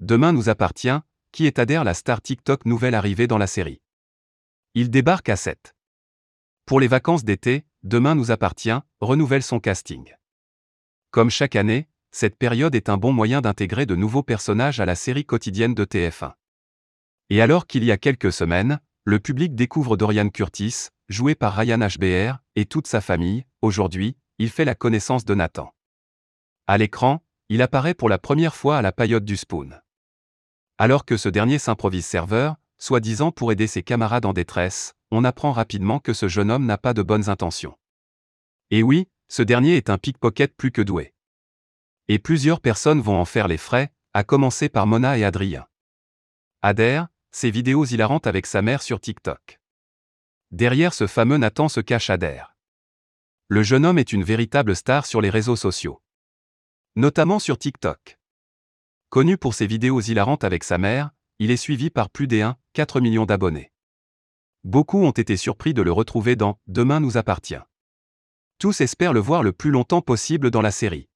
Demain nous appartient, qui est Adair la star TikTok nouvelle arrivée dans la série. Il débarque à 7. Pour les vacances d'été, Demain nous appartient, renouvelle son casting. Comme chaque année, cette période est un bon moyen d'intégrer de nouveaux personnages à la série quotidienne de TF1. Et alors qu'il y a quelques semaines, le public découvre Dorian Curtis, joué par Ryan HBR, et toute sa famille, aujourd'hui, il fait la connaissance de Nathan. À l'écran, il apparaît pour la première fois à la paillote du Spoon. Alors que ce dernier s'improvise serveur, soi-disant pour aider ses camarades en détresse, on apprend rapidement que ce jeune homme n'a pas de bonnes intentions. Et oui, ce dernier est un pickpocket plus que doué. Et plusieurs personnes vont en faire les frais, à commencer par Mona et Adrien. Adair, ses vidéos hilarantes avec sa mère sur TikTok. Derrière ce fameux Nathan se cache Adair. Le jeune homme est une véritable star sur les réseaux sociaux. Notamment sur TikTok. Connu pour ses vidéos hilarantes avec sa mère, il est suivi par plus des 4 millions d'abonnés. Beaucoup ont été surpris de le retrouver dans Demain nous appartient. Tous espèrent le voir le plus longtemps possible dans la série.